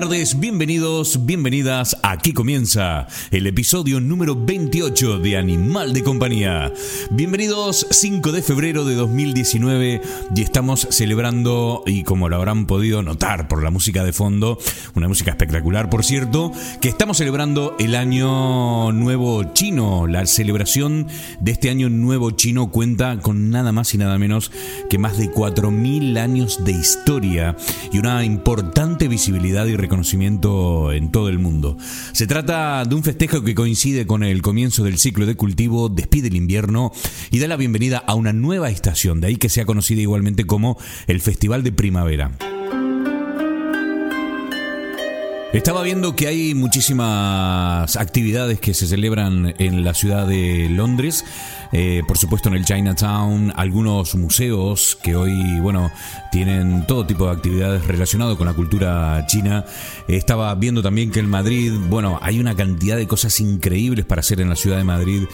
tardes, bienvenidos, bienvenidas. Aquí comienza el episodio número 28 de Animal de Compañía. Bienvenidos 5 de febrero de 2019 y estamos celebrando, y como lo habrán podido notar por la música de fondo, una música espectacular por cierto, que estamos celebrando el año nuevo chino. La celebración de este año nuevo chino cuenta con nada más y nada menos que más de 4.000 años de historia y una importante visibilidad y reconocimiento en todo el mundo. Se trata de un festejo que coincide con el comienzo del ciclo de cultivo, despide el invierno y da la bienvenida a una nueva estación, de ahí que sea conocida igualmente como el Festival de Primavera. Estaba viendo que hay muchísimas actividades que se celebran en la ciudad de Londres. Eh, por supuesto en el Chinatown, algunos museos que hoy, bueno, tienen todo tipo de actividades relacionadas con la cultura china. Estaba viendo también que en Madrid, bueno, hay una cantidad de cosas increíbles para hacer en la ciudad de Madrid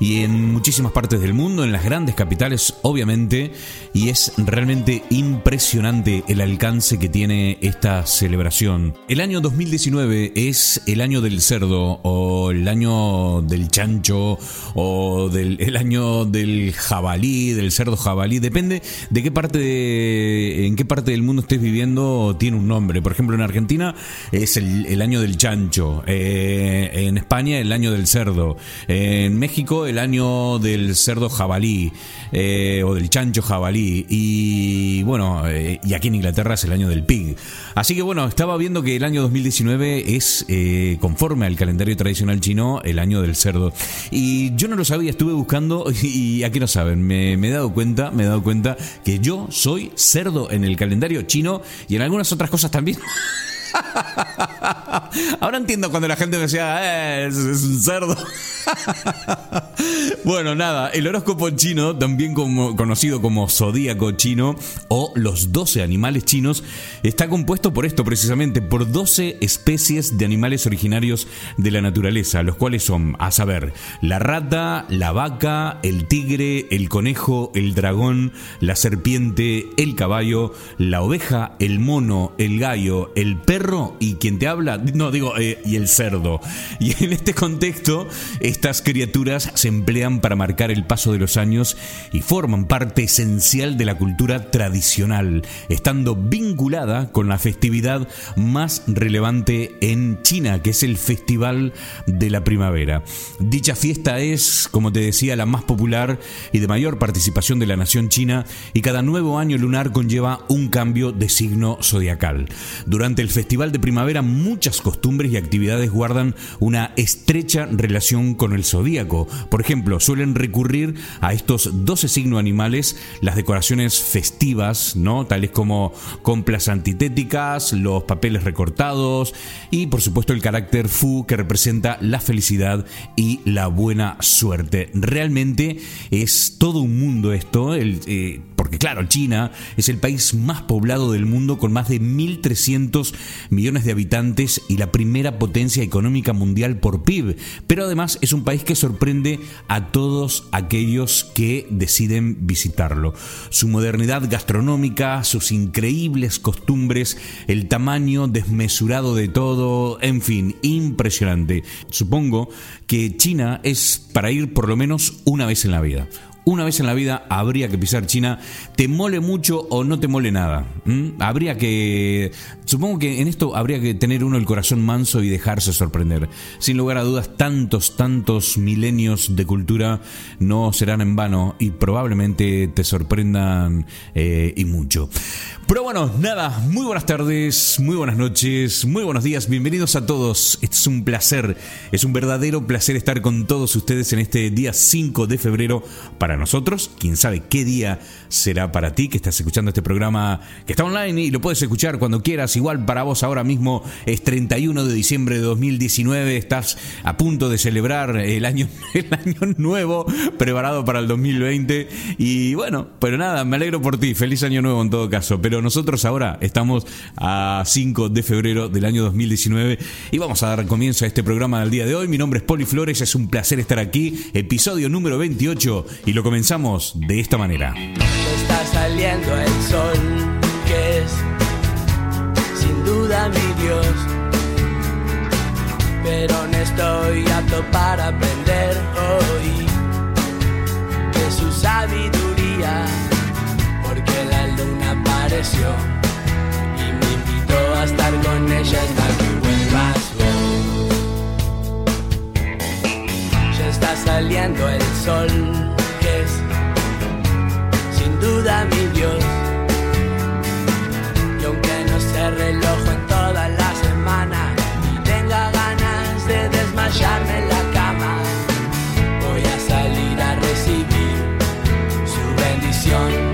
y en muchísimas partes del mundo, en las grandes capitales, obviamente, y es realmente impresionante el alcance que tiene esta celebración. El año 2019 es el año del cerdo o el año del chancho o del año del jabalí, del cerdo jabalí, depende de qué parte en qué parte del mundo estés viviendo tiene un nombre. Por ejemplo, en Argentina es el, año del chancho, eh, en España el año del cerdo, en México el año del cerdo jabalí eh, o del chancho jabalí y bueno, eh, y aquí en Inglaterra es el año del pig. Así que bueno, estaba viendo que el año 2019 es conforme al calendario tradicional chino el año del cerdo y yo no lo sabía, estuve buscando y aquí no saben, me, me, he dado cuenta, me he dado cuenta que yo soy cerdo en el calendario chino y en algunas otras cosas también. Ahora entiendo cuando la gente me decía, eh, es, un cerdo. bueno, nada, el horóscopo chino, también conocido como zodíaco chino o los 12 animales chinos, está compuesto por esto precisamente, por 12 especies de animales originarios de la naturaleza, los cuales son, a saber, la rata, la vaca, el tigre, el conejo, el dragón, la serpiente, el caballo, la oveja, el mono, el gallo, el perro, y quien te habla, no digo, eh, y el cerdo. Y en este contexto, estas criaturas se emplean para marcar el paso de los años y forman parte esencial de la cultura tradicional, estando vinculada con la festividad más relevante en China, que es el Festival de la Primavera. Dicha fiesta es, como te decía, la más popular y de mayor participación de la nación china y cada nuevo año lunar conlleva un cambio de signo zodiacal. Durante el festival Festival de Primavera muchas costumbres y actividades guardan una estrecha relación con el zodíaco. Por ejemplo, suelen recurrir a estos 12 signos animales las decoraciones festivas, ¿no? Tales como complas antitéticas, los papeles recortados y por supuesto el carácter Fu que representa la felicidad y la buena suerte. Realmente es todo un mundo esto, el, eh, porque claro, China es el país más poblado del mundo con más de 1.300 millones de habitantes y la primera potencia económica mundial por PIB, pero además es un país que sorprende a todos aquellos que deciden visitarlo. Su modernidad gastronómica, sus increíbles costumbres, el tamaño desmesurado de todo, en fin, impresionante. Supongo que China es para ir por lo menos una vez en la vida una vez en la vida habría que pisar China, te mole mucho o no te mole nada. Habría que, supongo que en esto habría que tener uno el corazón manso y dejarse sorprender. Sin lugar a dudas, tantos, tantos milenios de cultura no serán en vano y probablemente te sorprendan eh, y mucho. Pero bueno, nada, muy buenas tardes, muy buenas noches, muy buenos días, bienvenidos a todos. Es un placer, es un verdadero placer estar con todos ustedes en este día 5 de febrero para nosotros. Quién sabe qué día será para ti que estás escuchando este programa que está online y lo puedes escuchar cuando quieras. Igual para vos ahora mismo es 31 de diciembre de 2019, estás a punto de celebrar el año, el año nuevo preparado para el 2020. Y bueno, pero nada, me alegro por ti, feliz año nuevo en todo caso. Pero nosotros ahora estamos a 5 de febrero del año 2019 y vamos a dar comienzo a este programa del día de hoy. Mi nombre es Poli Flores, es un placer estar aquí, episodio número 28 y lo comenzamos de esta manera. Está saliendo el sol, que es sin duda mi Dios. Pero no estoy apto para aprender hoy de su sabiduría, porque la luna apareció y me invitó a estar con ella hasta que vuelvas vos. Ya está saliendo el sol, duda mi Dios. Y aunque no se reloj en toda la semana tenga ganas de desmayarme en la cama, voy a salir a recibir su bendición.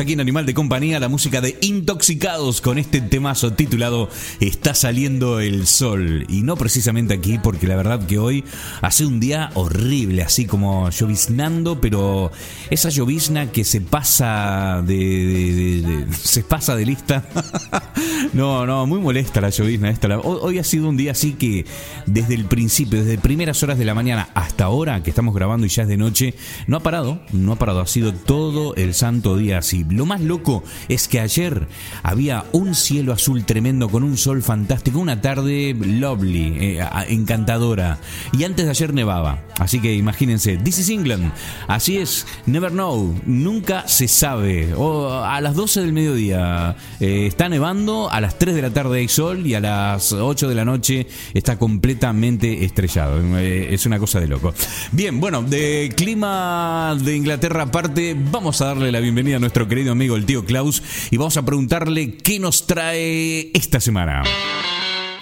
Aquí en Animal de Compañía, la música de Intoxicados con este temazo titulado Está saliendo el sol. Y no precisamente aquí, porque la verdad que hoy hace un día horrible, así como lloviznando, pero esa llovizna que se pasa de, de- se pasa de lista. no, no, muy molesta la llovizna esta. Hoy ha sido un día así que desde el principio, desde primeras horas de la mañana hasta ahora que estamos grabando y ya es de noche, no ha parado, no ha parado, ha sido todo el santo día así. Lo más loco es que ayer había un cielo azul tremendo con un sol fantástico, una tarde lovely, eh, encantadora. Y antes de ayer nevaba, así que imagínense, This is England, así es, never know, nunca se sabe. A las 12 del mediodía eh, está nevando, a las 3 de la tarde hay sol y a las 8 de la noche está completamente estrellado. Eh, es una cosa de loco. Bien, bueno, de clima de Inglaterra aparte, vamos a darle la bienvenida a nuestro querido amigo el tío Klaus y vamos a preguntarle qué nos trae esta semana.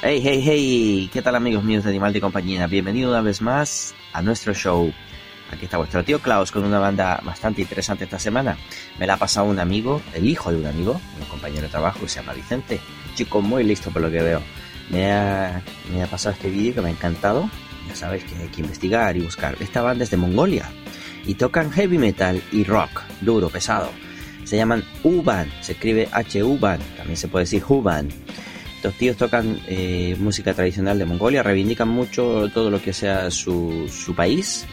Hey, hey, hey, ¿qué tal amigos míos de Animal de Compañía? Bienvenido una vez más a nuestro show. Aquí está vuestro tío Klaus con una banda bastante interesante esta semana. Me la ha pasado un amigo, el hijo de un amigo, un compañero de trabajo que se llama Vicente. Chico muy listo por lo que veo. Me ha, me ha pasado este vídeo que me ha encantado. Ya sabéis que hay que investigar y buscar. Esta banda es de Mongolia y tocan heavy metal y rock, duro, pesado. Se llaman U-Band, se escribe H-U-Band, también se puede decir Hu-Band. Estos tíos tocan eh, música tradicional de Mongolia, reivindican mucho todo lo que sea su, país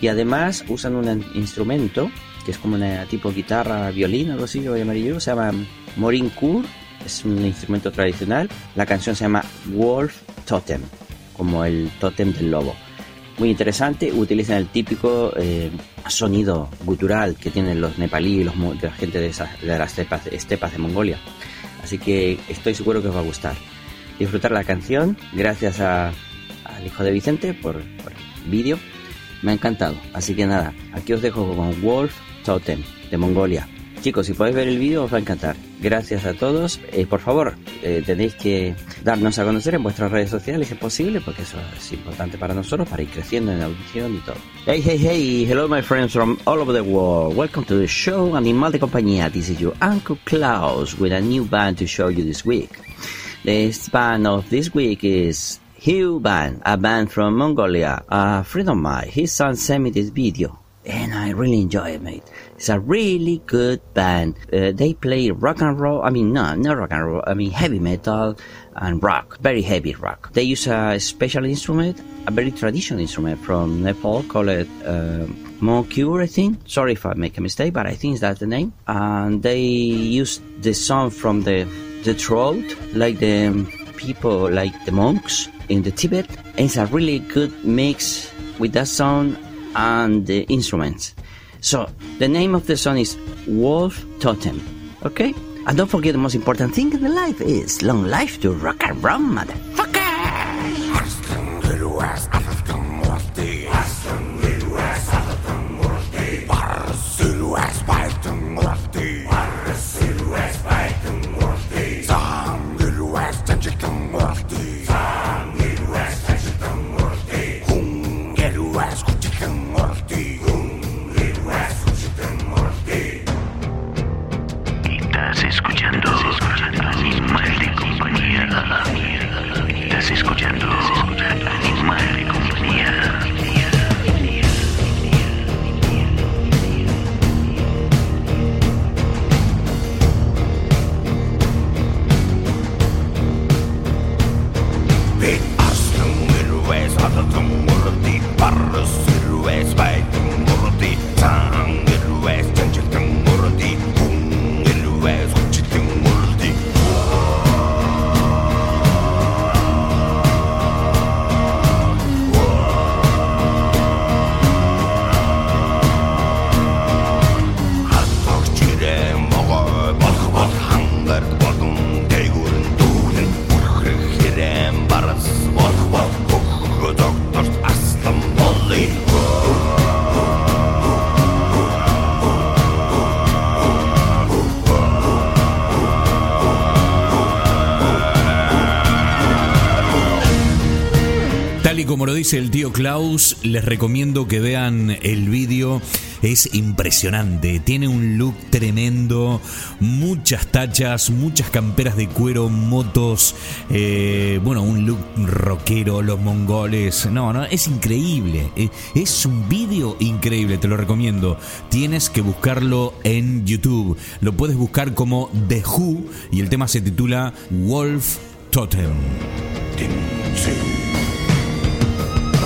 y además usan un instrumento que es como una tipo guitarra, violín, algo así, lo llamaría yo, se llama Morin Kur, es un instrumento tradicional. La canción se llama Wolf Totem, como el totem del lobo. Muy interesante, utilizan el típico eh, sonido gutural que tienen los nepalíes, los, de la gente de, de las estepas, estepas de Mongolia. Así que estoy seguro que os va a gustar. Disfrutar la canción, gracias a, al hijo de Vicente por, por el vídeo. Me ha encantado. Así que nada, aquí os dejo con Wolf Totem de Mongolia. Chicos, si podéis ver el vídeo os va a encantar. Gracias a todos. Eh, por favor, eh, tenéis que darnos a conocer en vuestras redes sociales si es posible, porque eso es importante para nosotros, para ir creciendo en la audición y todo. Hey, hey, hey, hello my friends from all over the world. Welcome to the show Animal de Compañía. This is your Uncle Klaus with a new band to show you this week. The band of this week is Hugh Band, a band from Mongolia. A friend of mine, his son sent me this video and I really enjoy it, mate. It's a really good band. Uh, they play rock and roll. I mean, no, not rock and roll. I mean, heavy metal and rock, very heavy rock. They use a special instrument, a very traditional instrument from Nepal called uh, I think. Sorry if I make a mistake, but I think that's the name. And they use the sound from the the throat, like the people, like the monks in the Tibet. It's a really good mix with that sound and the instruments. So the name of the song is Wolf Totem. Okay? And don't forget the most important thing in the life is long life to rock and roll, motherfucker! Estás escuchando Animal de Compañía. Estás escuchando Animal de Compañía. Como lo dice el tío Klaus, les recomiendo que vean el vídeo. Es impresionante, tiene un look tremendo, muchas tachas, muchas camperas de cuero, motos, eh, bueno, un look rockero, los mongoles. No, no, es increíble. Eh, Es un vídeo increíble, te lo recomiendo. Tienes que buscarlo en YouTube. Lo puedes buscar como The Who y el tema se titula Wolf Totem.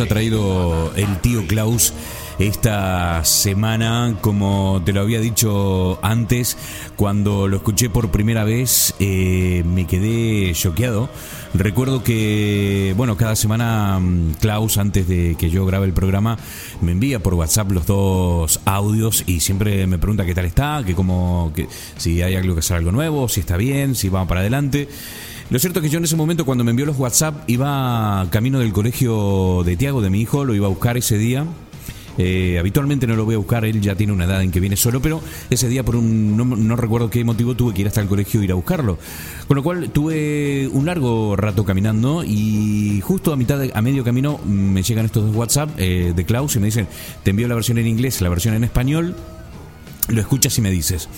ha traído el tío Klaus esta semana, como te lo había dicho antes, cuando lo escuché por primera vez eh, me quedé choqueado. Recuerdo que, bueno, cada semana mm, Klaus, antes de que yo grabe el programa, me envía por WhatsApp los dos audios y siempre me pregunta qué tal está, que como, que, si hay algo que hacer algo nuevo, si está bien, si vamos para adelante. Lo cierto es que yo en ese momento cuando me envió los WhatsApp iba camino del colegio de Tiago, de mi hijo, lo iba a buscar ese día. Eh, habitualmente no lo voy a buscar, él ya tiene una edad en que viene solo, pero ese día por un no, recuerdo qué motivo tuve que ir hasta el colegio e ir a buscarlo. Con lo cual tuve un largo rato caminando y justo a mitad a medio camino me llegan estos dos WhatsApp eh, de Klaus y me dicen, te envío la versión en inglés, la versión en español, lo escuchas y me dices.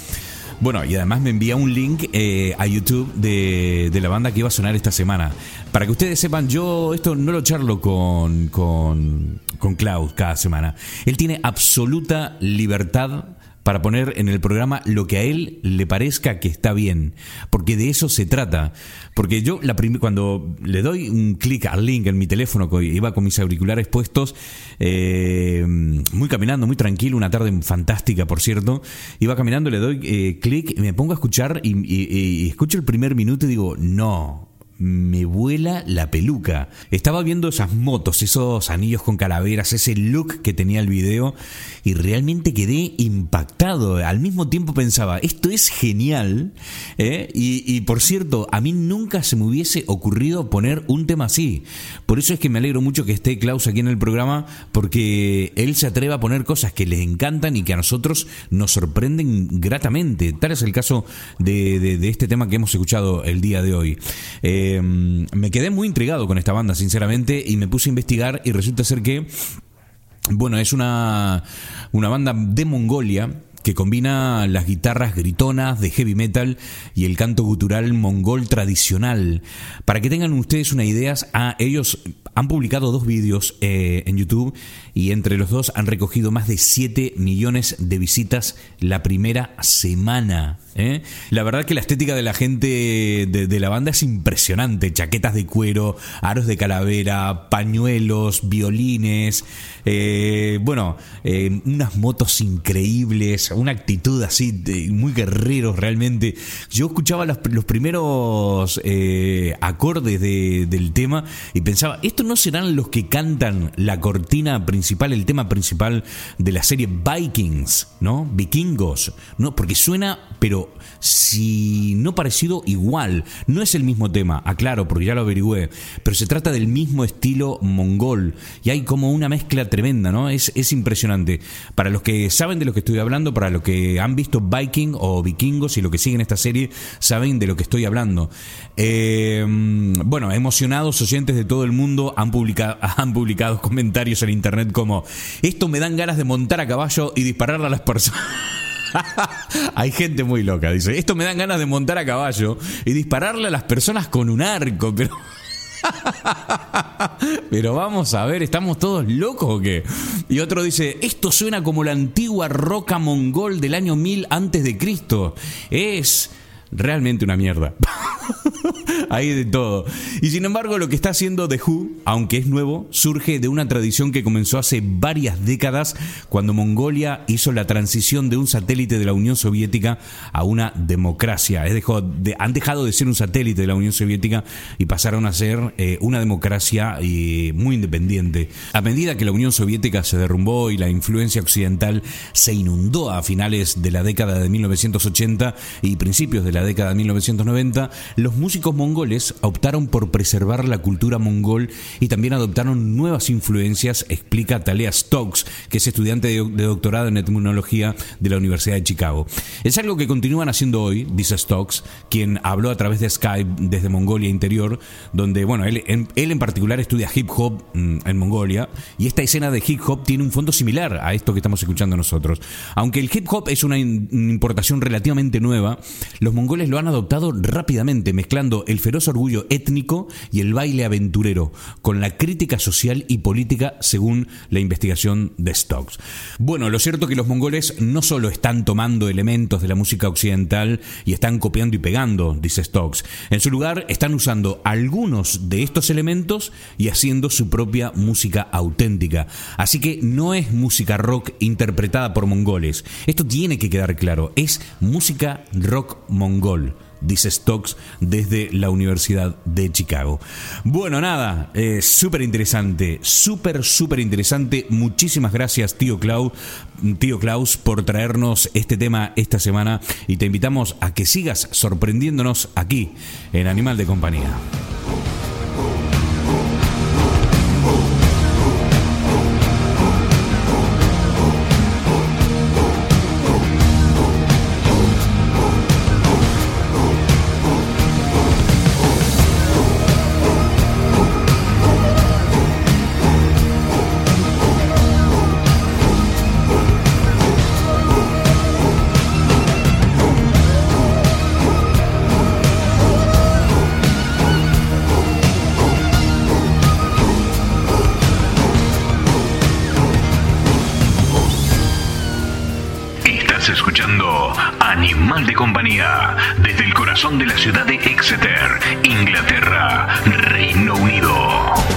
Bueno, y además me envía un link eh, a YouTube de, de, la banda que iba a sonar esta semana. Para que ustedes sepan, yo esto no lo charlo con, con, con Klaus cada semana. Él tiene absoluta libertad para poner en el programa lo que a él le parezca que está bien, porque de eso se trata. Porque yo la cuando le doy un clic al link en mi teléfono, iba con mis auriculares puestos, eh, muy caminando, muy tranquilo, una tarde fantástica, por cierto, iba caminando, le doy eh, clic, me pongo a escuchar y, y, y escucho el primer minuto y digo, no, me vuela la peluca. Estaba viendo esas motos, esos anillos con calaveras, ese look que tenía el video y realmente quedé impactado. Al mismo tiempo pensaba, esto es genial. ¿eh? Y, por cierto, a mí nunca se me hubiese ocurrido poner un tema así. Por eso es que me alegro mucho que esté Klaus aquí en el programa, porque él se atreve a poner cosas que les encantan y que a nosotros nos sorprenden gratamente. Tal es el caso de, de, de este tema que hemos escuchado el día de hoy. Eh, me quedé muy intrigado con esta banda, sinceramente, y me puse a investigar y resulta ser que, bueno, es una, una banda de Mongolia que combina las guitarras gritonas de heavy metal y el canto gutural mongol tradicional. Para que tengan ustedes una idea, a ellos han publicado dos vídeos eh, en YouTube y entre los dos han recogido más de 7 millones de visitas la primera semana. ¿Eh? La verdad que la estética de la gente de, la banda es impresionante. Chaquetas de cuero, aros de calavera, pañuelos, violines, eh, bueno, eh, unas motos increíbles, una actitud así de, muy guerreros realmente. Yo escuchaba los, los primeros acordes de, del tema y pensaba, ¿estos no serán los que cantan la cortina principal, el tema principal de la serie Vikings, ¿no? Vikingos, ¿no? Porque suena, pero si no parecido, igual. No es el mismo tema, aclaro, porque ya lo averigüé, pero se trata del mismo estilo mongol y hay como una mezcla tremenda, ¿no? Es, es impresionante. Para los que saben de lo que estoy hablando, para los que han visto Viking o Vikingos y lo que siguen esta serie, saben de lo que estoy hablando. Eh, bueno, emocionados oyentes de todo el mundo han publicado, han publicado comentarios en internet como esto me dan ganas de montar a caballo y dispararle a las personas. Hay gente muy loca, dice. Esto me dan ganas de montar a caballo y dispararle a las personas con un arco, pero. Pero vamos a ver, ¿estamos todos locos o qué? Y otro dice, esto suena como la antigua roca mongol del año 1000 antes de Cristo. Es realmente una mierda. Hay de todo. Y sin embargo, lo que está haciendo The Who, aunque es nuevo, surge de una tradición que comenzó hace varias décadas cuando Mongolia hizo la transición de un satélite de la Unión Soviética a una democracia. Han dejado de ser un satélite de la Unión Soviética y pasaron a ser eh, una democracia eh, muy independiente. A medida que la Unión Soviética se derrumbó y la influencia occidental se inundó a finales de la década de 1980 y principios de la década de 1990, los músicos mongoles optaron por preservar la cultura mongol y también adoptaron nuevas influencias, explica Talia Stokes, que es estudiante de, doctorado en etnología de la Universidad de Chicago. Es algo que continúan haciendo hoy, dice Stokes, quien habló a través de Skype desde Mongolia Interior, donde, bueno, él él en particular estudia hip hop mmm, en Mongolia, y esta escena de hip hop tiene un fondo similar a esto que estamos escuchando nosotros. Aunque el hip hop es una importación relativamente nueva, los mongoles lo han adoptado rápidamente, mezclando el feroz orgullo étnico y el baile aventurero, con la crítica social y política según la investigación de Stokes. Bueno, lo cierto es que los mongoles no solo están tomando elementos de la música occidental y están copiando y pegando, dice Stokes. En su lugar están usando algunos de estos elementos y haciendo su propia música auténtica. Así que no es música rock interpretada por mongoles. Esto tiene que quedar claro. Es música rock mongol dice Stokes desde la Universidad de Chicago. Bueno, nada, eh, súper interesante, súper, súper interesante. Muchísimas gracias, tío Klaus, tío Klaus, por traernos este tema esta semana y te invitamos a que sigas sorprendiéndonos aquí en Animal de Compañía. Desde el corazón de la ciudad de Exeter, Inglaterra, Reino Unido.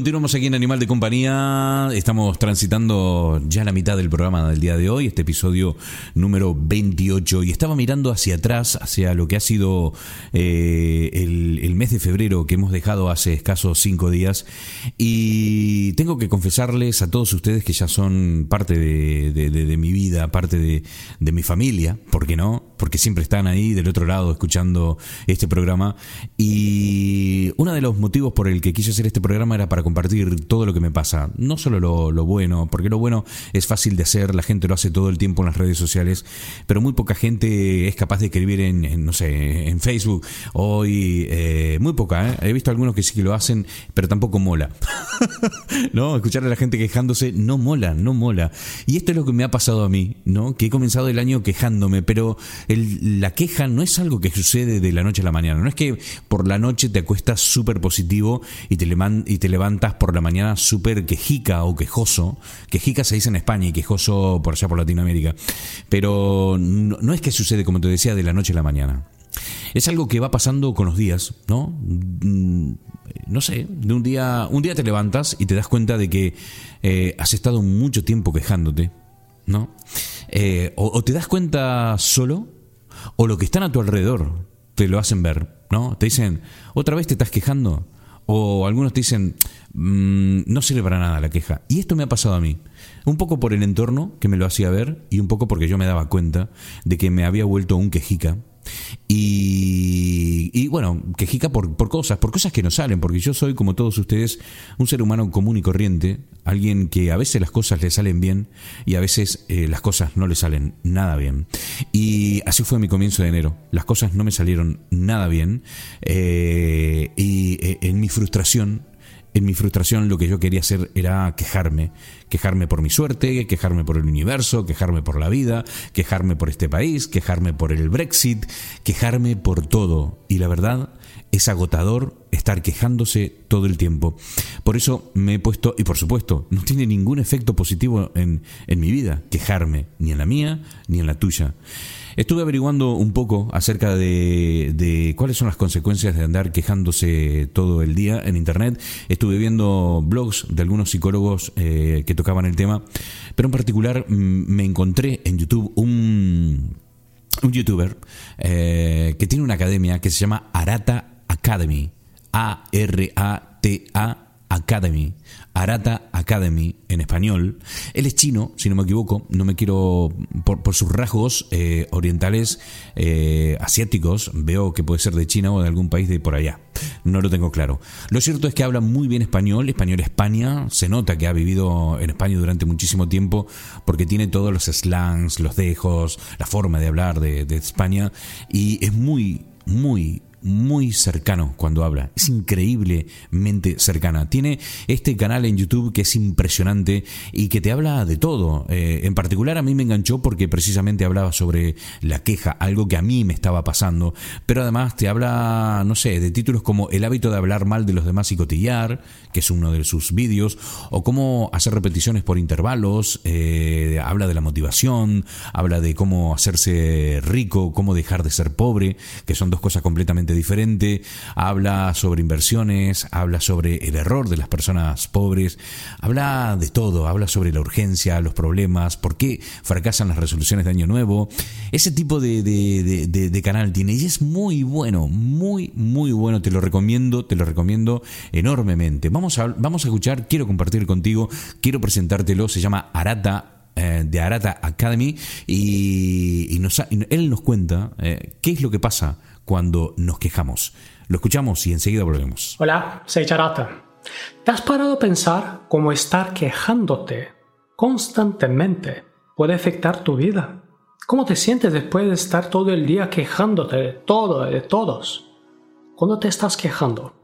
do continuamos aquí en Animal de Compañía. Estamos transitando ya la mitad del programa del día de hoy, este episodio número 28. Y estaba mirando hacia atrás, hacia lo que ha sido eh, el, mes de febrero que hemos dejado hace escasos cinco días. Y tengo que confesarles a todos ustedes que ya son parte de, mi vida, parte de, de mi familia, ¿por qué no? Porque siempre están ahí del otro lado escuchando este programa. Y uno de los motivos por el que quise hacer este programa era para compartir todo lo que me pasa. No solo lo, bueno, porque lo bueno es fácil de hacer, la gente lo hace todo el tiempo en las redes sociales, pero muy poca gente es capaz de escribir en, no sé, en Facebook. Hoy, eh, muy poca, ¿eh? he visto algunos que sí que lo hacen, pero tampoco mola. ¿No? Escuchar a la gente quejándose no mola, no mola. Y esto es lo que me ha pasado a mí, ¿no? Que he comenzado el año quejándome, pero la queja no es algo que sucede de la noche a la mañana. No es que por la noche te acuestas súper positivo y te levantas por la mañana súper quejica o quejoso. Quejica se dice en España y quejoso por allá por Latinoamérica. Pero no es que sucede, como te decía, de la noche a la mañana. Es algo que va pasando con los días, ¿no? Mm, no sé, de un día, un día te levantas y te das cuenta de que eh, has estado mucho tiempo quejándote, ¿no? Eh, o, te das cuenta solo, o lo que están a tu alrededor te lo hacen ver, ¿no? Te dicen, otra vez te estás quejando, o algunos te dicen, mm, no sirve para nada la queja. Y esto me ha pasado a mí. Un poco por el entorno que me lo hacía ver y un poco porque yo me daba cuenta de que me había vuelto un quejica y, bueno, quejica por, por cosas, por cosas que no salen, porque yo soy, como todos ustedes, un ser humano común y corriente, alguien que a veces las cosas le salen bien y a veces eh, las cosas no le salen nada bien. Y así fue mi comienzo de enero. Las cosas no me salieron nada bien eh, y eh, en mi frustración en mi frustración lo que yo quería hacer era quejarme, quejarme por mi suerte, quejarme por el universo, quejarme por la vida, quejarme por este país, quejarme por el Brexit, quejarme por todo. Y la verdad es agotador estar quejándose todo el tiempo. Por eso me he puesto, y por supuesto, no tiene ningún efecto positivo en, en mi vida, quejarme, ni en la mía, ni en la tuya. Estuve averiguando un poco acerca de, cuáles son las consecuencias de andar quejándose todo el día en Internet. Estuve viendo blogs de algunos psicólogos eh, que tocaban el tema, pero en particular mm, me encontré en YouTube un, un youtuber eh, que tiene una academia que se llama Arata Academy. A-R-A-T-A Academy, Arata Academy en español. Él es chino, si no me equivoco, no me quiero, por, sus rasgos eh, orientales, eh, asiáticos, veo que puede ser de China o de algún país de por allá. No lo tengo claro. Lo cierto es que habla muy bien español, español España, se nota que ha vivido en España durante muchísimo tiempo porque tiene todos los slangs, los dejos, la forma de hablar de, de España y es muy, muy muy cercano cuando habla, es increíblemente cercana. Tiene este canal en YouTube que es impresionante y que te habla de todo. Eh, en particular a mí me enganchó porque precisamente hablaba sobre la queja, algo que a mí me estaba pasando, pero además te habla, no sé, de títulos como El hábito de hablar mal de los demás y cotillar, que es uno de sus vídeos, o cómo hacer repeticiones por intervalos, eh, habla de la motivación, habla de cómo hacerse rico, cómo dejar de ser pobre, que son dos cosas completamente diferente, habla sobre inversiones, habla sobre el error de las personas pobres, habla de todo, habla sobre la urgencia, los problemas, por qué fracasan las resoluciones de Año Nuevo. Ese tipo de, canal tiene y es muy bueno, muy, muy bueno, te lo recomiendo, te lo recomiendo enormemente. Vamos a, vamos a escuchar, quiero compartir contigo, quiero presentártelo, se llama Arata eh, de Arata Academy y, él nos cuenta eh, qué es lo que pasa cuando nos quejamos. Lo escuchamos y enseguida volvemos. Hola, soy Charata. ¿Te has parado a pensar cómo estar quejándote constantemente puede afectar tu vida? ¿Cómo te sientes después de estar todo el día quejándote de todo, de todos? Cuando te estás quejando,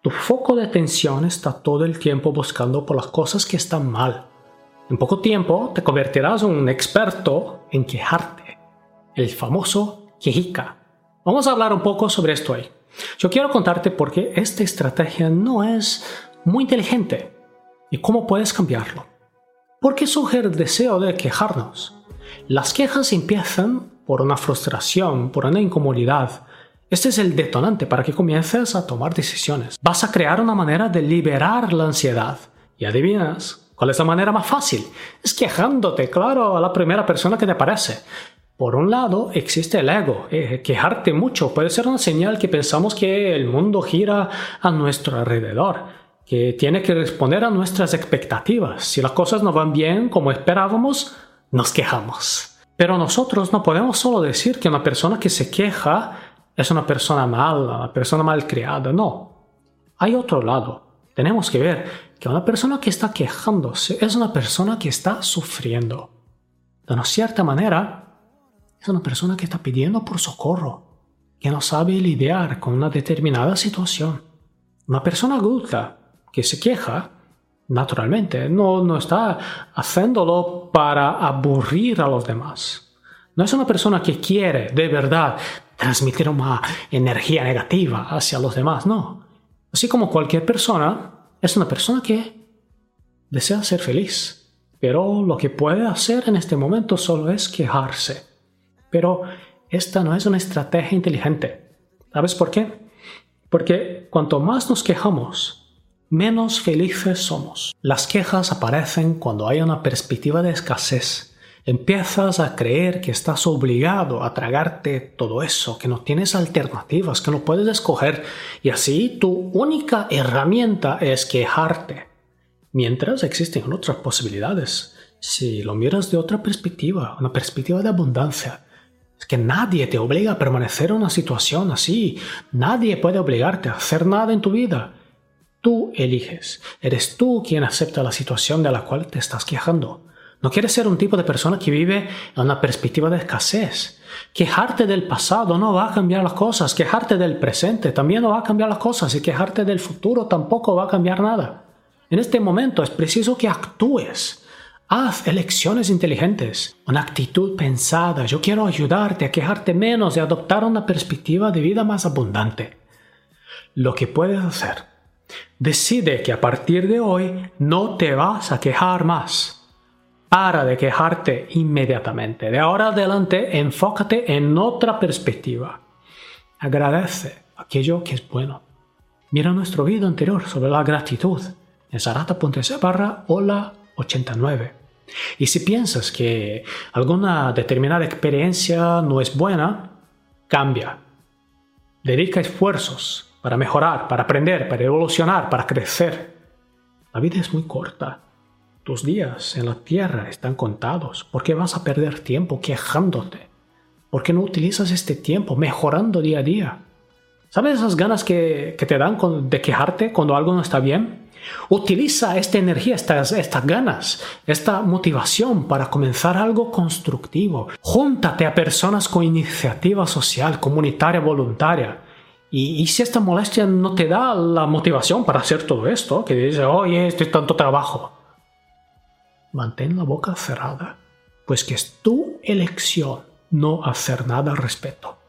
tu foco de atención está todo el tiempo buscando por las cosas que están mal. En poco tiempo te convertirás en un experto en quejarte, el famoso quejica. Vamos a hablar un poco sobre esto hoy. Yo quiero contarte por qué esta estrategia no es muy inteligente y cómo puedes cambiarlo. ¿Por qué surge el deseo de quejarnos? Las quejas empiezan por una frustración, por una incomodidad. Este es el detonante para que comiences a tomar decisiones. Vas a crear una manera de liberar la ansiedad. Y adivinas, ¿cuál es la manera más fácil? Es quejándote, claro, a la primera persona que te parece. Por un lado, existe el ego. Eh, quejarte mucho puede ser una señal que pensamos que el mundo gira a nuestro alrededor, que tiene que responder a nuestras expectativas. Si las cosas no van bien como esperábamos, nos quejamos. Pero nosotros no podemos solo decir que una persona que se queja es una persona mala, una persona mal criada. No. Hay otro lado. Tenemos que ver que una persona que está quejándose es una persona que está sufriendo. De una cierta manera, es una persona que está pidiendo por socorro, que no sabe lidiar con una determinada situación. Una persona adulta que se queja, naturalmente, no, no está haciéndolo para aburrir a los demás. No es una persona que quiere de verdad transmitir una energía negativa hacia los demás, no. Así como cualquier persona, es una persona que desea ser feliz, pero lo que puede hacer en este momento solo es quejarse. Pero esta no es una estrategia inteligente. ¿Sabes por qué? Porque cuanto más nos quejamos, menos felices somos. Las quejas aparecen cuando hay una perspectiva de escasez Empiezas a creer que estás obligado a tragarte todo eso, que no tienes alternativas, que no puedes escoger y así tu única herramienta es quejarte. Mientras existen otras posibilidades. Si lo miras de otra perspectiva, una perspectiva de abundancia, que nadie te obliga a permanecer en una situación así. Nadie puede obligarte a hacer nada en tu vida. Tú eliges. Eres tú quien acepta la situación de la cual te estás quejando. No quieres ser un tipo de persona que vive en una perspectiva de escasez. Quejarte del pasado no va a cambiar las cosas. Quejarte del presente también no va a cambiar las cosas. Y quejarte del futuro tampoco va a cambiar nada. En este momento es preciso que actúes. Haz elecciones inteligentes, una actitud pensada. Yo quiero ayudarte a quejarte menos y adoptar una perspectiva de vida más abundante. Lo que puedes hacer. Decide que a partir de hoy no te vas a quejar más. Para de quejarte inmediatamente. De ahora adelante, enfócate en otra perspectiva. Agradece aquello que es bueno. Mira nuestro video anterior sobre la gratitud en sarata.es barra hola 89. Y si piensas que alguna determinada experiencia no es buena, cambia. Dedica esfuerzos para mejorar, para aprender, para evolucionar, para crecer. La vida es muy corta tus días en la tierra están contados. ¿Por qué vas a perder tiempo quejándote? ¿Por qué no utilizas este tiempo mejorando día a día? ¿Sabes esas ganas que, te dan de quejarte cuando algo no está bien? Utiliza esta energía, estas, ganas, esta motivación para comenzar algo constructivo. Júntate a personas con iniciativa social, comunitaria, voluntaria. Y, y, si esta molestia no te da la motivación para hacer todo esto, que dices, oye, estoy tanto trabajo, mantén la boca cerrada, pues que es tu elección no hacer nada al respecto.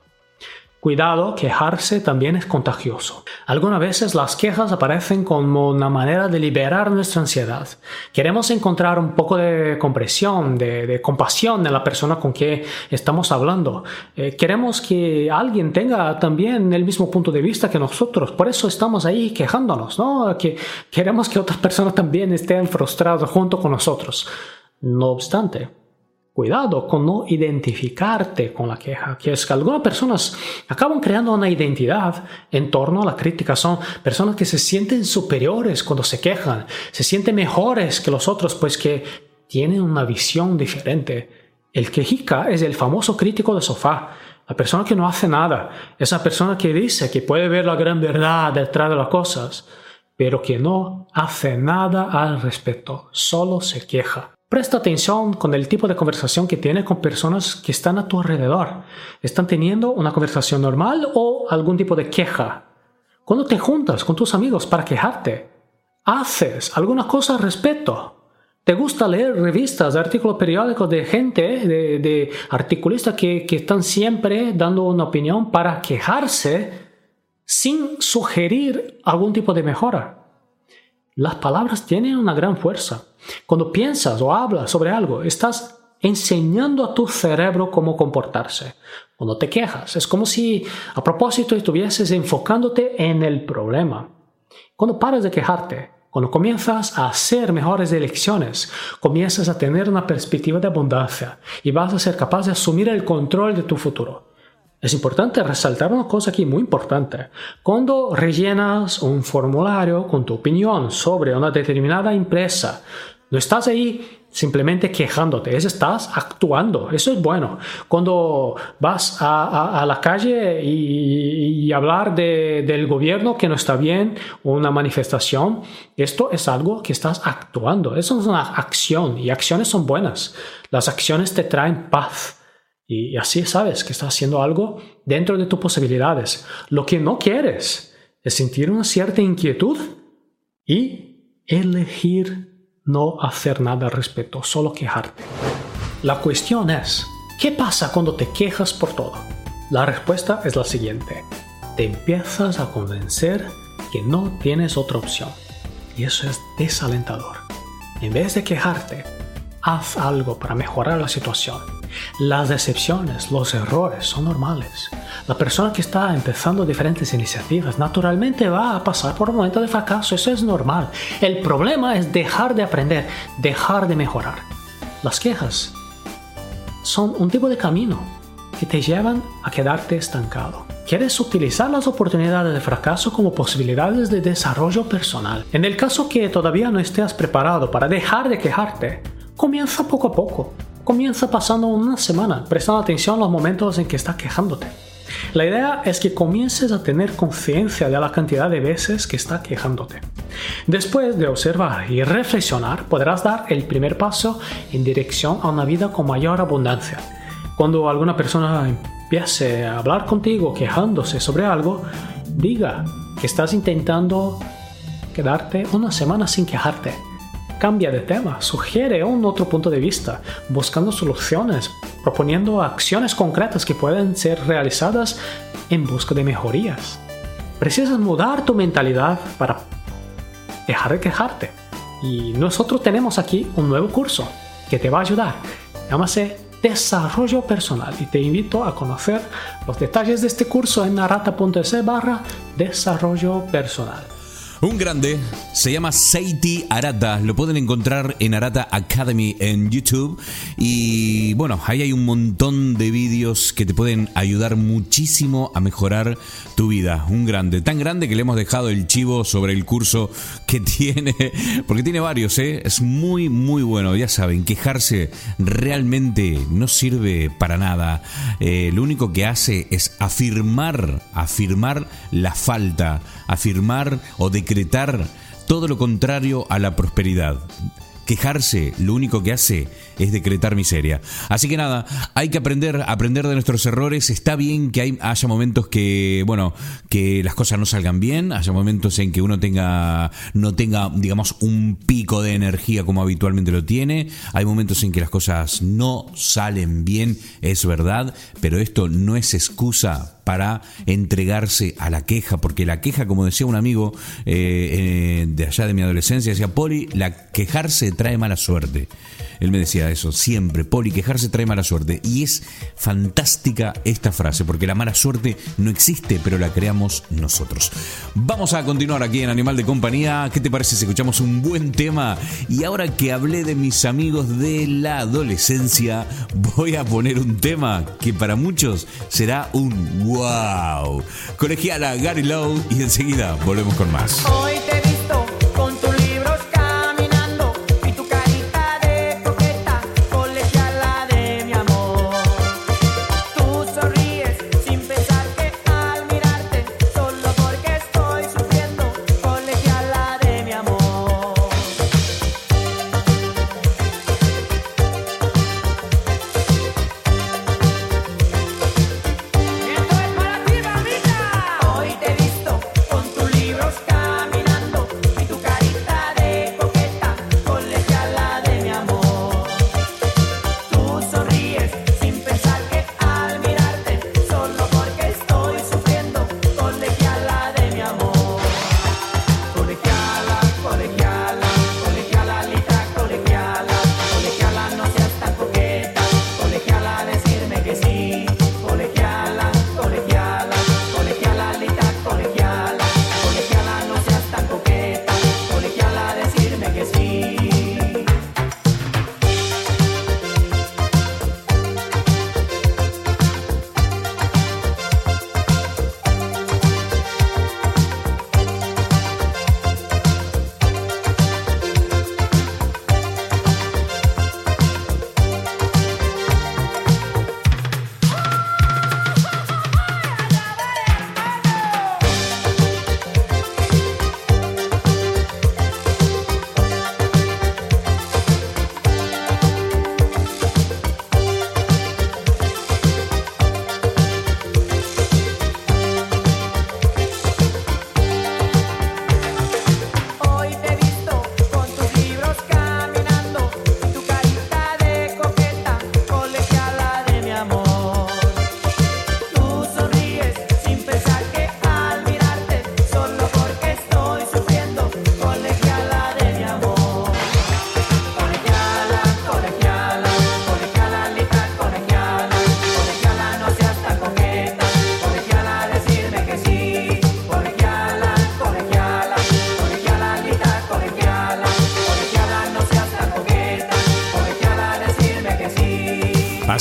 Cuidado, quejarse también es contagioso. Algunas veces las quejas aparecen como una manera de liberar nuestra ansiedad. Queremos encontrar un poco de compresión, de, compasión en la persona con que estamos hablando. Eh, queremos que alguien tenga también el mismo punto de vista que nosotros. Por eso estamos ahí quejándonos, ¿no? Que queremos que otras personas también estén frustradas junto con nosotros. No obstante, Cuidado con no identificarte con la queja, que es que algunas personas acaban creando una identidad en torno a la crítica. Son personas que se sienten superiores cuando se quejan, se sienten mejores que los otros, pues que tienen una visión diferente. El quejica es el famoso crítico de sofá, la persona que no hace nada, esa persona que dice que puede ver la gran verdad detrás de las cosas, pero que no hace nada al respecto, solo se queja. Presta atención con el tipo de conversación que tienes con personas que están a tu alrededor. ¿Están teniendo una conversación normal o algún tipo de queja? Cuando te juntas con tus amigos para quejarte, ¿haces alguna cosa al respecto? ¿Te gusta leer revistas, artículos periódicos de gente, de, articulistas que, que están siempre dando una opinión para quejarse sin sugerir algún tipo de mejora? Las palabras tienen una gran fuerza. Cuando piensas o hablas sobre algo, estás enseñando a tu cerebro cómo comportarse. Cuando te quejas, es como si a propósito estuvieses enfocándote en el problema. Cuando paras de quejarte, cuando comienzas a hacer mejores elecciones, comienzas a tener una perspectiva de abundancia y vas a ser capaz de asumir el control de tu futuro. Es importante resaltar una cosa aquí muy importante. Cuando rellenas un formulario con tu opinión sobre una determinada empresa, no estás ahí simplemente quejándote, es estás actuando. Eso es bueno. Cuando vas a, la calle y, hablar del gobierno que no está bien, una manifestación, esto es algo que estás actuando. Eso es una acción y acciones son buenas. Las acciones te traen paz. Y así sabes que estás haciendo algo dentro de tus posibilidades. Lo que no quieres es sentir una cierta inquietud y elegir no hacer nada al respecto, solo quejarte. La cuestión es, ¿Qué pasa cuando te quejas por todo? La respuesta es la siguiente. Te empiezas a convencer que no tienes otra opción. Y eso es desalentador. En vez de quejarte, haz algo para mejorar la situación. Las decepciones, los errores son normales. La persona que está empezando diferentes iniciativas naturalmente va a pasar por un momento de fracaso, eso es normal. El problema es dejar de aprender, dejar de mejorar. Las quejas son un tipo de camino que te llevan a quedarte estancado. Quieres utilizar las oportunidades de fracaso como posibilidades de desarrollo personal. En el caso que todavía no estés preparado para dejar de quejarte, comienza poco a poco. Comienza pasando una semana, prestando atención a los momentos en que estás quejándote. La idea es que comiences a tener conciencia de la cantidad de veces que estás quejándote. Después de observar y reflexionar, podrás dar el primer paso en dirección a una vida con mayor abundancia. Cuando alguna persona empiece a hablar contigo quejándose sobre algo, diga que estás intentando quedarte una semana sin quejarte. Cambia de tema, sugiere un otro punto de vista, buscando soluciones, proponiendo acciones concretas que pueden ser realizadas en busca de mejorías. Precisas mudar tu mentalidad para dejar de quejarte. Y nosotros tenemos aquí un nuevo curso que te va a ayudar. Llámase desarrollo personal y te invito a conocer los detalles de este curso en narata.es barra desarrollo personal. Un grande, se llama Seiti Arata, lo pueden encontrar en Arata Academy en YouTube y bueno, ahí hay un montón de vídeos que te pueden ayudar muchísimo a mejorar tu vida. Un grande, tan grande que le hemos dejado el chivo sobre el curso que tiene, porque tiene varios, ¿eh? es muy muy bueno, ya saben, quejarse realmente no sirve para nada, eh, lo único que hace es afirmar, afirmar la falta, afirmar o de decretar todo lo contrario a la prosperidad. Quejarse lo único que hace es decretar miseria. Así que nada, hay que aprender, aprender de nuestros errores. Está bien que hay, haya momentos que, bueno, que las cosas no salgan bien, haya momentos en que uno tenga, no tenga, digamos, un pico de energía como habitualmente lo tiene. Hay momentos en que las cosas no salen bien, es verdad, pero esto no es excusa para entregarse a la queja, porque la queja, como decía un amigo eh, eh, de allá de mi adolescencia, decía, Poli, la quejarse trae mala suerte. Él me decía eso siempre, Poli, quejarse trae mala suerte. Y es fantástica esta frase, porque la mala suerte no existe, pero la creamos nosotros. Vamos a continuar aquí en Animal de Compañía. ¿Qué te parece si escuchamos un buen tema? Y ahora que hablé de mis amigos de la adolescencia, voy a poner un tema que para muchos será un wow. Colegiala Gary Lowe y enseguida volvemos con más. Hoy te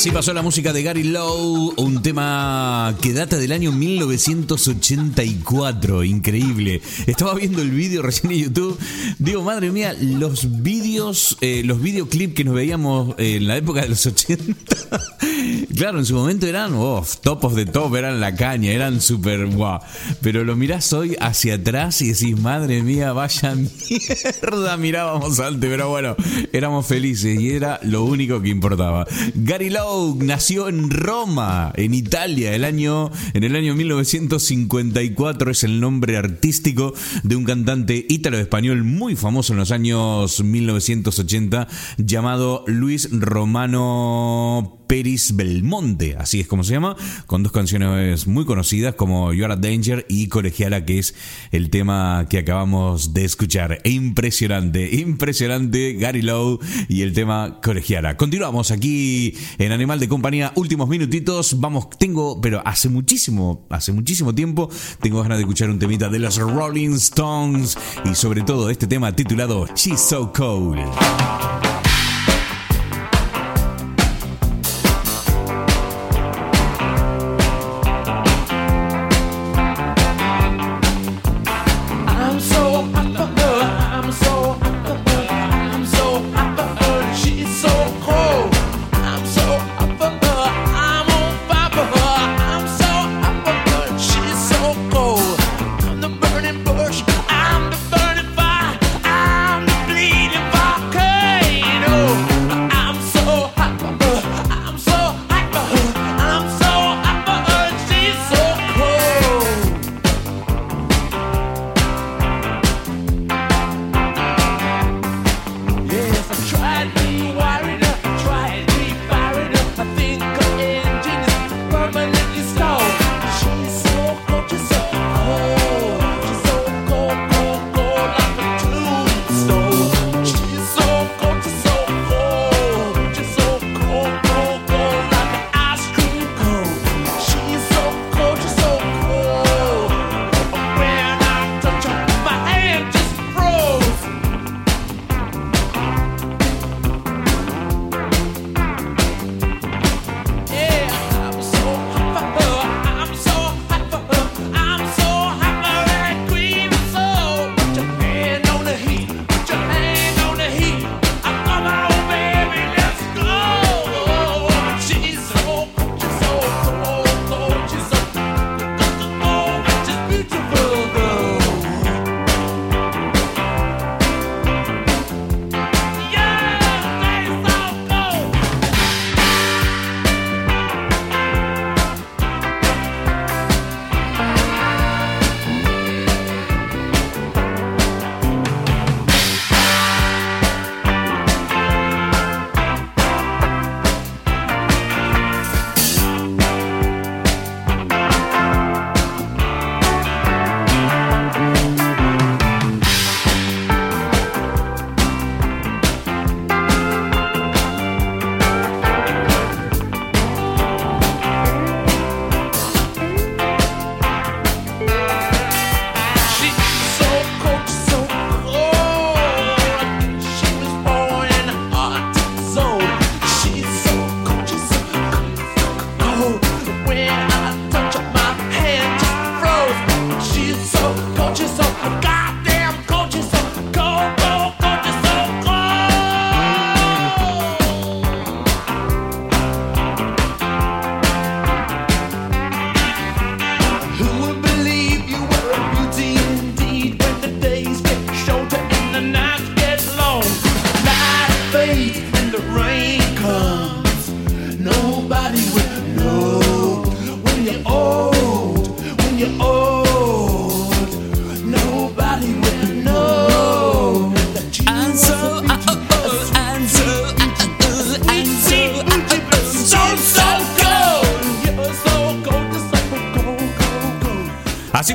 Así pasó la música de Gary Lowe, un tema que data del año 1984, increíble. Estaba viendo el vídeo recién en YouTube, digo, madre mía, los vídeos, eh, los videoclips que nos veíamos en la época de los 80, claro, en su momento eran, oh, top of the top, eran la caña, eran súper guau. Pero lo mirás hoy hacia atrás y decís, madre mía, vaya mierda, mirábamos antes, pero bueno, éramos felices y era lo único que importaba. Gary Lowe nació en Roma, en Italia, el año, en el año 1954. Es el nombre artístico de un cantante ítalo-español muy famoso en los años 1980 llamado Luis Romano Peris Belmonte, así es como se llama, con dos canciones muy conocidas como You Are a Danger y Colegiala, que es el tema que acabamos de escuchar. Impresionante, impresionante Gary Lowe y el tema Colegiala. Continuamos aquí en Animal de Compañía, últimos minutitos. Vamos, tengo, pero hace muchísimo, hace muchísimo tiempo, tengo ganas de escuchar un temita de los Rolling Stones y sobre todo este tema titulado She's So Cold.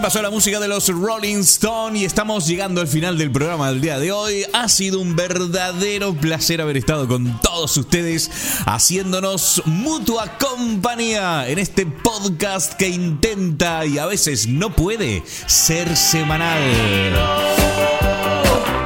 Pasó la música de los Rolling Stone y estamos llegando al final del programa del día de hoy. Ha sido un verdadero placer haber estado con todos ustedes haciéndonos mutua compañía en este podcast que intenta y a veces no puede ser semanal.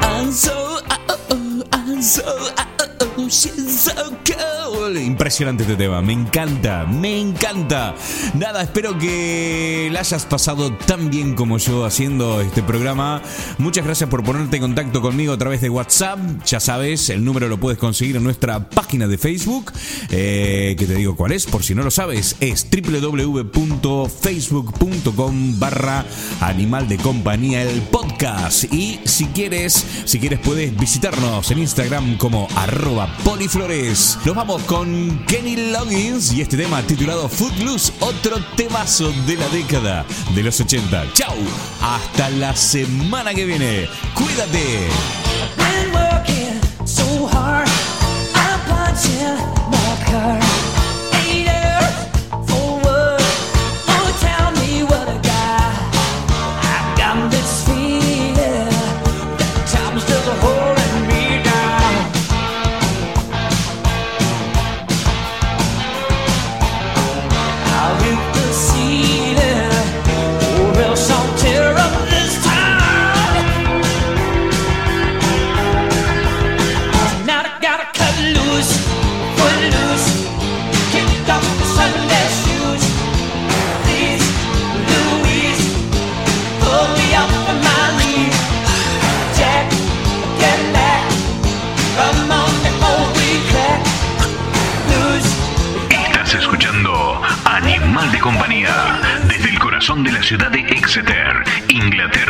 I'm so, uh, uh, uh, I'm so, uh, uh, Impresionante este tema, me encanta, me encanta. Nada, espero que la hayas pasado tan bien como yo haciendo este programa. Muchas gracias por ponerte en contacto conmigo a través de WhatsApp. Ya sabes, el número lo puedes conseguir en nuestra página de Facebook, eh, que te digo cuál es, por si no lo sabes, es www.facebook.com barra animal de compañía el podcast. Y si quieres, si quieres puedes visitarnos en Instagram como arroba poliflores. Nos vamos con Kenny Loggins y este tema titulado Footloose, otro temazo de la década de los 80. Chau, hasta la semana que viene. Cuídate. Ciudad de Exeter, Inglaterra.